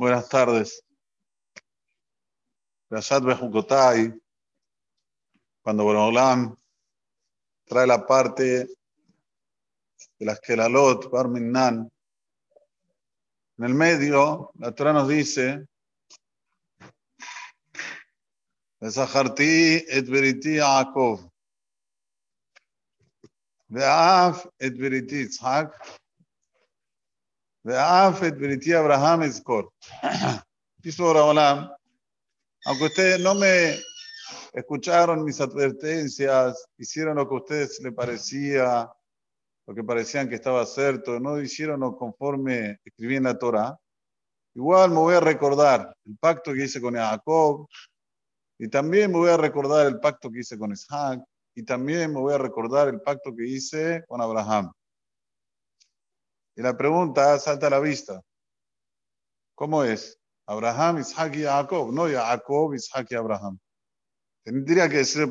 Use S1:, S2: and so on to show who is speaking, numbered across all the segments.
S1: Buenas tardes. Rashad Bejukotai, cuando Bonolam trae la parte de las Kelalot, Barminan, en el medio, la Torah nos dice, Besaharti et veriti Yaakov, Ve'af et veriti Yitzhak, Ve'af et veriti Abraham Ezkor. Dice Bonolam, aunque ustedes no me escucharon mis advertencias, hicieron lo que a ustedes les parecía, lo que parecían que estaba cierto, no hicieron conforme escribí en la Torah, igual me voy a recordar el pacto que hice con Jacob, y también me voy a recordar el pacto que hice con Isaac, y también me voy a recordar el pacto que hice con Abraham. Y la pregunta salta a la vista. ¿Cómo es? Abraham, Isaac y Jacob, no Jacob, Isaac y Abraham. Tendría que decir el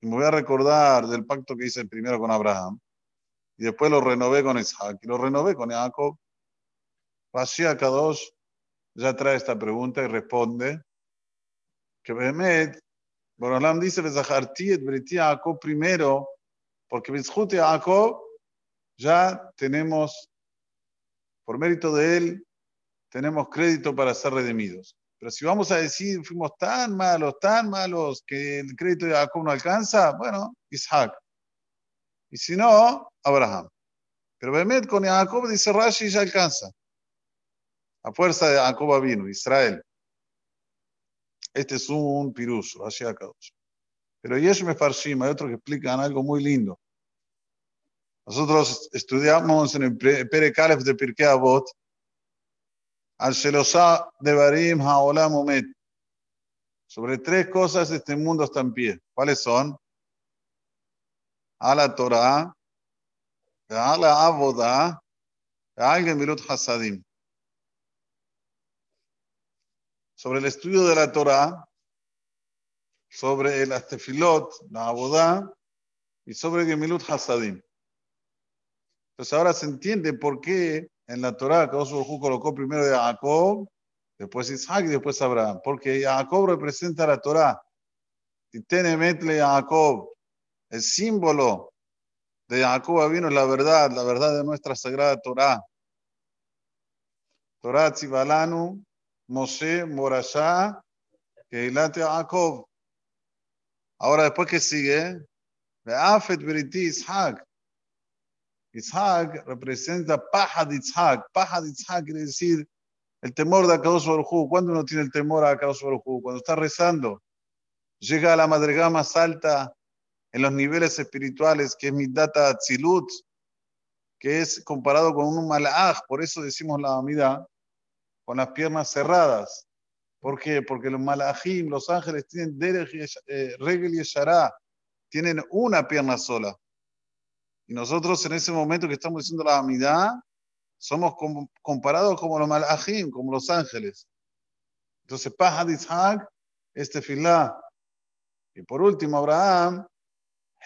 S1: y me voy a recordar del pacto que hice primero con Abraham, y después lo renové con Isaac, y lo renové con Jacob. Rashi Kadosh ya trae esta pregunta y responde que Behemet, Borolam dice, et Beriti Jacob primero, porque Bezhut Jacob ya tenemos, por mérito de él, tenemos crédito para ser redimidos. Pero si vamos a decir, fuimos tan malos, tan malos, que el crédito de Jacob no alcanza, bueno, Isaac. Y si no, Abraham. Pero Bemet con Jacob, dice Rashi, ya alcanza. A fuerza de Jacob vino, Israel. Este es un pirus, Rashi Akadosh. Pero Yesh Mefarshim, hay otros que explican algo muy lindo. Nosotros estudiamos en el Pere de Pirkei Avot, al Shelosá de Barim Haolam Omet. Sobre tres cosas este mundo está en pie. ¿Cuáles son? A la Torah, a la Avodah, a alguien Milut Hasadim. Sobre el estudio de la Torah, sobre el Astefilot, la Abodá, y sobre Gemilut Hasadim. Entonces ahora se entiende por qué en la Torah, Kadosh Baruj colocó primero a Jacob, después Isaac y después Abraham, porque Jacob representa la Torah. Y tenemetle Jacob, el símbolo de Jacob vino la verdad, la verdad de nuestra sagrada Torah. Torah Tzibalanu, Moshe, Morashá, Keilate Jacob. Ahora después que sigue, Be'afet Beriti Isaac. Isaac representa paja de Isaac. Paja de Isaac quiere decir el temor de Akadosh Baruj ¿Cuándo uno tiene el temor a Akadosh Baruj Cuando está rezando. Llega a la madrigada más alta en los niveles espirituales, que es mi data Tzilut, que es comparado con un malaj. Por eso decimos la amida con las piernas cerradas. ¿Por qué? Porque los malajim, los ángeles, tienen eh, regel y tienen una pierna sola. Y nosotros en ese momento que estamos diciendo la amidad, somos comparados como los malajim, como los ángeles. Entonces, Paja de Isaac, este filá. Y por último, Abraham,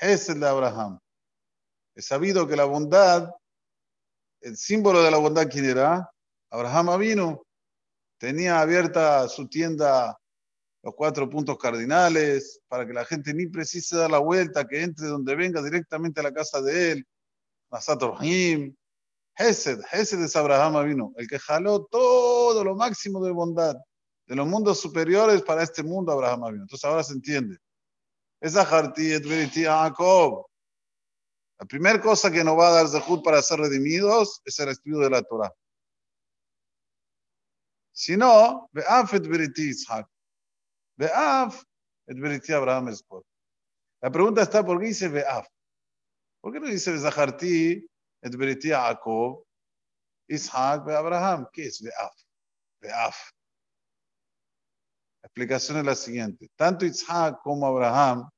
S1: es el de Abraham. Es sabido que la bondad, el símbolo de la bondad, ¿quién era? Abraham vino. Tenía abierta su tienda los cuatro puntos cardinales, para que la gente ni precise dar la vuelta, que entre donde venga directamente a la casa de él. Nasat Rahim. Hesed, Hesed es Abraham vino, el que jaló todo lo máximo de bondad de los mundos superiores para este mundo, Abraham vino. Entonces ahora se entiende. Esa Jarti Jacob. La primera cosa que nos va a dar Zehut para ser redimidos es el estudio de la Torah. Si no, Be'afet Beriti Isaac. Be'af, et Abraham Espor. La pregunta está, ¿por qué dice Be'af? ¿Por qué no dice Zaharti, et Jacob, Isaac, Abraham? ¿Qué es Be'af? Be'af. La explicación es la siguiente. Tanto Isaac como Abraham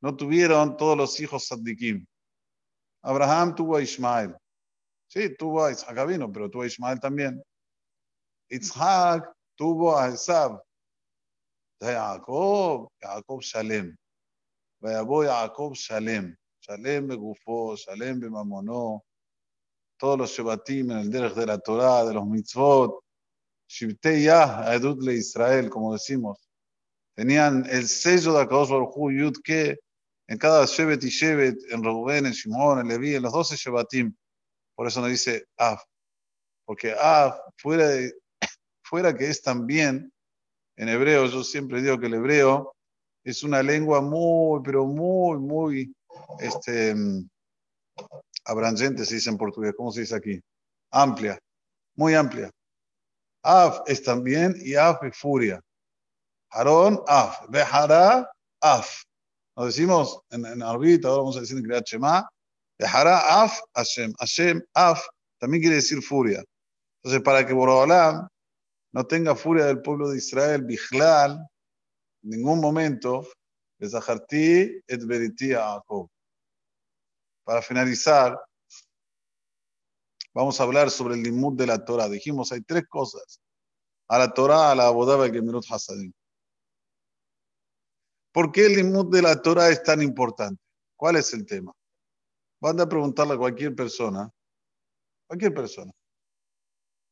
S1: no tuvieron todos los hijos Saddikim. Abraham tuvo a Ismael. Sí, tuvo a Isaac vino, pero tuvo a Ismael también. Isaac tuvo a Esab. Jacob, Jacob Shalem. Vayabó Jacob Shalem. Shalem begufó, Shalem bemamonó. Todos los Shebatim en el derech de la Torah, de los mitzvot. Shibteyah, Edut le Israel, como decimos. Tenían el sello de Akadosh Baruj Yud en cada Shevet y Shevet, en Reuben, en Shimon, en Levi, en los doce Shevatim. Por eso nos dice Af. Porque Af, fuera, de, fuera que es también, en hebreo, yo siempre digo que el hebreo es una lengua muy, pero muy, muy, este, abrangente, se dice en portugués. ¿Cómo se dice aquí? Amplia, muy amplia. Af es también y Af es furia. Harón, Af. Behará, Af. Nos decimos en, en ahora vamos a decir en Kriyat Shema, Behará, Af, Hashem. Hashem, Af, también quiere decir furia. Entonces, para que Borobalam no tenga furia del pueblo de Israel, Bijlal, en ningún momento, et. Para finalizar, vamos a hablar sobre el limud de la Torah. Dijimos, hay tres cosas. A la Torah, a la Abodaba y Gemirut Hasadim. ¿Por qué el limud de la Torah es tan importante? ¿Cuál es el tema? Van a preguntarle a cualquier persona, cualquier persona.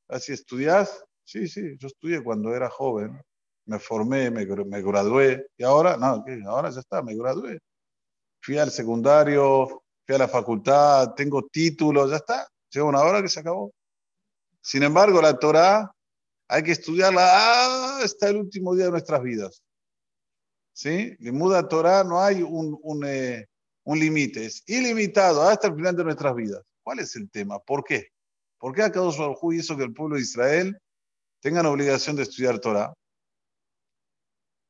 S1: ¿Así estudias? Sí, sí, yo estudié cuando era joven, me formé, me, me gradué, y ahora, no, ahora ya está, me gradué. Fui al secundario, fui a la facultad, tengo títulos, ya está. Llega una hora que se acabó. Sin embargo, la Torah hay que estudiarla hasta el último día de nuestras vidas. ¿Sí? En muda Torah no hay un, un, eh, un límite, es ilimitado hasta el final de nuestras vidas. ¿Cuál es el tema? ¿Por qué? ¿Por qué Akadosh Baruj hizo que el pueblo de Israel tenga la obligación de estudiar Torah?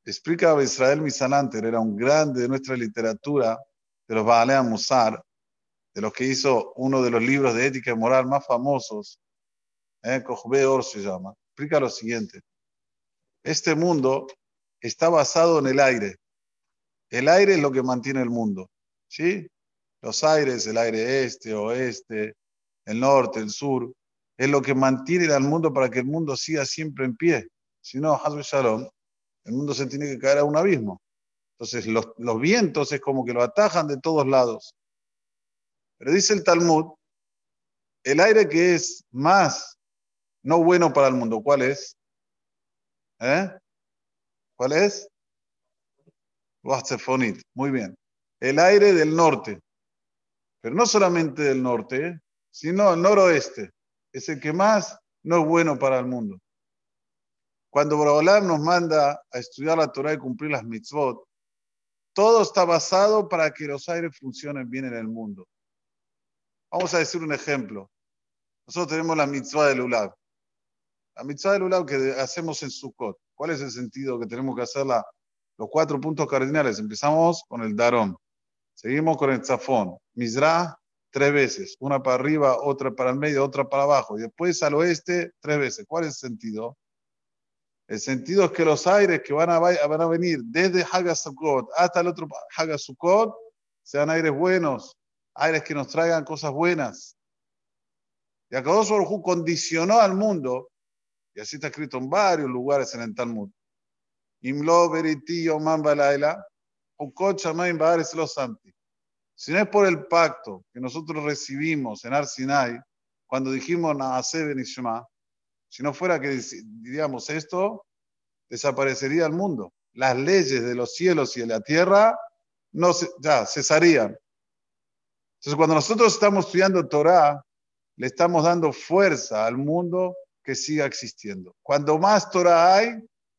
S1: Explica Israel Misalanter, era un grande de nuestra literatura, de los Baalea Musar, de los que hizo uno de los libros de ética y moral más famosos, eh, Or se llama, explica lo siguiente. Este mundo está basado en el aire. El aire es lo que mantiene el mundo. ¿Sí? Los aires, el aire este, oeste, el norte, el sur, es lo que mantiene al mundo para que el mundo siga siempre en pie. Si no, Shalom, el mundo se tiene que caer a un abismo. Entonces, los, vientos es como que lo atajan de todos lados. Pero dice el Talmud, el aire que es más no bueno para el mundo, ¿cuál es? ¿Eh? ¿Cuál es? Muy bien. El aire del norte. Pero no solamente del norte, sino el noroeste. Es el que más no es bueno para el mundo. Cuando Borobolam nos manda a estudiar la Torah y cumplir las mitzvot, todo está basado para que los aires funcionen bien en el mundo. Vamos a decir un ejemplo. Nosotros tenemos la mitzvah del Ulab. La mitzvah del Ulab que hacemos en Sukkot. ¿Cuál es el sentido que tenemos que hacerla? Los cuatro puntos cardinales. Empezamos con el Darón. Seguimos con el Zafón. Mizrah, tres veces. Una para arriba, otra para el medio, otra para abajo. Y después al oeste, tres veces. ¿Cuál es el sentido? El sentido es que los aires que van a, van a venir desde Hagasukot hasta el otro Hagasukot sean aires buenos, aires que nos traigan cosas buenas. Y Akadosh Baruj condicionó al mundo, y así está escrito en varios lugares en el Talmud. Imlo beriti yoman balaila, ukot santi. Si no es por el pacto que nosotros recibimos en Arsinai, cuando dijimos Naase Benishma, si no fuera que diríamos esto, desaparecería el mundo. Las leyes de los cielos y de la tierra no ya cesarían. Entonces, cuando nosotros estamos estudiando Torah, le estamos dando fuerza al mundo que siga existiendo. Cuando más Torah hay,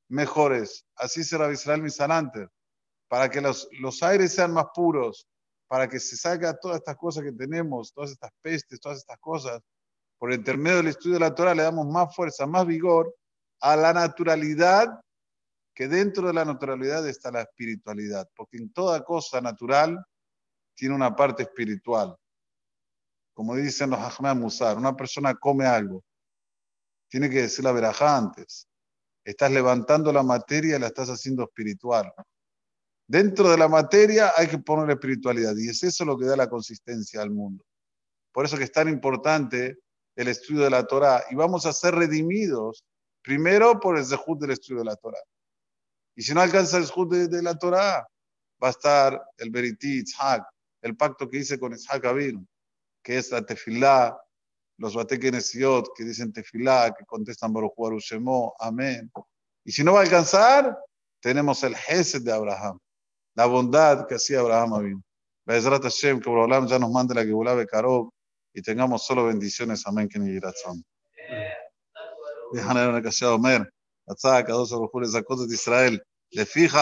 S1: mejor es. Así será Israel Misanante. Para que los, los aires sean más puros, para que se salga todas estas cosas que tenemos, todas estas pestes, todas estas cosas, por intermedio del estudio de la Torah le damos más fuerza, más vigor a la naturalidad, que dentro de la naturalidad está la espiritualidad, porque en toda cosa natural tiene una parte espiritual. Como dicen los Ahmed Musar, una persona come algo, tiene que decir la verajá antes. Estás levantando la materia y la estás haciendo espiritual. Dentro de la materia hay que poner espiritualidad y es eso lo que da la consistencia al mundo. Por eso que es tan importante el estudio de la Torah y vamos a ser redimidos primero por el zehut del estudio de la Torah. Y si no alcanza el zehut de, la Torah, va a estar el Beriti, Itzhak, el pacto que hice con Isaac Abin, que es la tefilá, los Batekenesiot que dicen Tefilá, que contestan Baruch Shemo, amén. Y si no va a alcanzar, tenemos el Gesed de Abraham, la bondad que hacía Abraham Avinu. Bezrat Hashem, que Borolam ya nos mande la Gebulah Bekarov y tengamos solo bendiciones, amén, que ni una casa Omer, Atzak, Kadosh Baruch Hu, Zakot de Israel, le fija